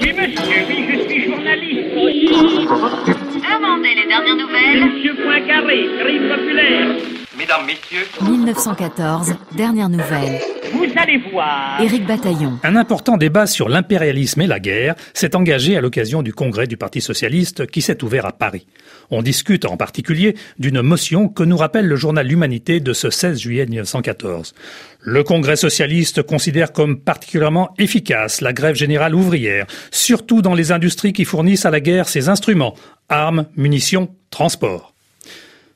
Oui, monsieur, oui, je suis journaliste. Demandez les dernières nouvelles. Monsieur Poincaré, crime populaire. Mesdames, Messieurs, 1914, dernière nouvelle. Vous allez voir. Éric Bataillon. Un important débat sur l'impérialisme et la guerre s'est engagé à l'occasion du congrès du Parti socialiste qui s'est ouvert à Paris. On discute en particulier d'une motion que nous rappelle le journal L'Humanité de ce 16 juillet 1914. Le congrès socialiste considère comme particulièrement efficace la grève générale ouvrière, surtout dans les industries qui fournissent à la guerre ses instruments, armes, munitions, transports.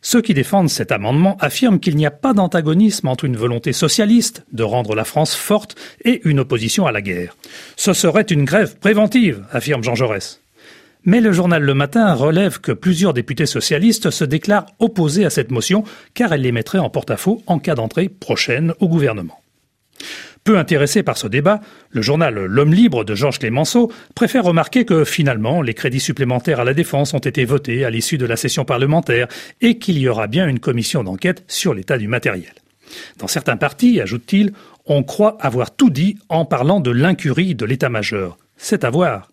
Ceux qui défendent cet amendement affirment qu'il n'y a pas d'antagonisme entre une volonté socialiste de rendre la France forte et une opposition à la guerre. Ce serait une grève préventive, affirme Jean Jaurès. Mais le journal Le Matin relève que plusieurs députés socialistes se déclarent opposés à cette motion car elle les mettrait en porte-à-faux en cas d'entrée prochaine au gouvernement. Peu intéressé par ce débat, le journal L'Homme libre de Georges Clémenceau préfère remarquer que finalement les crédits supplémentaires à la défense ont été votés à l'issue de la session parlementaire et qu'il y aura bien une commission d'enquête sur l'état du matériel. Dans certains partis, ajoute-t-il, on croit avoir tout dit en parlant de l'incurie de l'état-major. C'est à voir.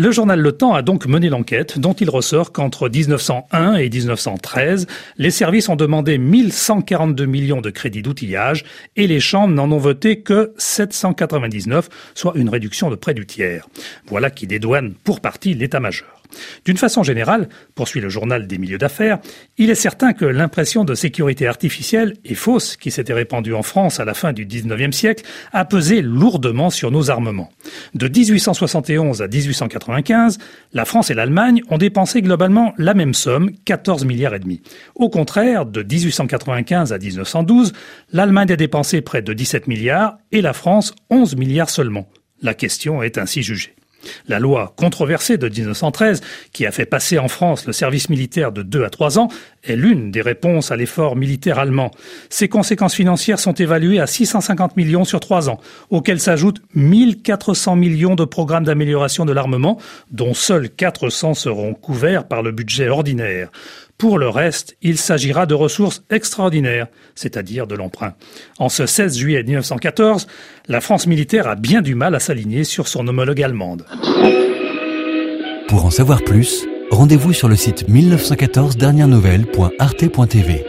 Le journal Le Temps a donc mené l'enquête dont il ressort qu'entre 1901 et 1913, les services ont demandé 1142 millions de crédits d'outillage et les chambres n'en ont voté que 799, soit une réduction de près du tiers. Voilà qui dédouane pour partie l'état-major. D'une façon générale, poursuit le journal des milieux d'affaires, il est certain que l'impression de sécurité artificielle et fausse qui s'était répandue en France à la fin du XIXe siècle a pesé lourdement sur nos armements. De 1871 à 1895, la France et l'Allemagne ont dépensé globalement la même somme, 14 milliards et demi. Au contraire, de 1895 à 1912, l'Allemagne a dépensé près de 17 milliards et la France 11 milliards seulement. La question est ainsi jugée. La loi controversée de 1913, qui a fait passer en France le service militaire de deux à trois ans, est l'une des réponses à l'effort militaire allemand. Ses conséquences financières sont évaluées à 650 millions sur trois ans, auxquels s'ajoutent 1400 millions de programmes d'amélioration de l'armement, dont seuls 400 seront couverts par le budget ordinaire. Pour le reste, il s'agira de ressources extraordinaires, c'est-à-dire de l'emprunt. En ce 16 juillet 1914, la France militaire a bien du mal à s'aligner sur son homologue allemande. Pour en savoir plus, rendez-vous sur le site 1914 dernières nouvelles.arte.tv.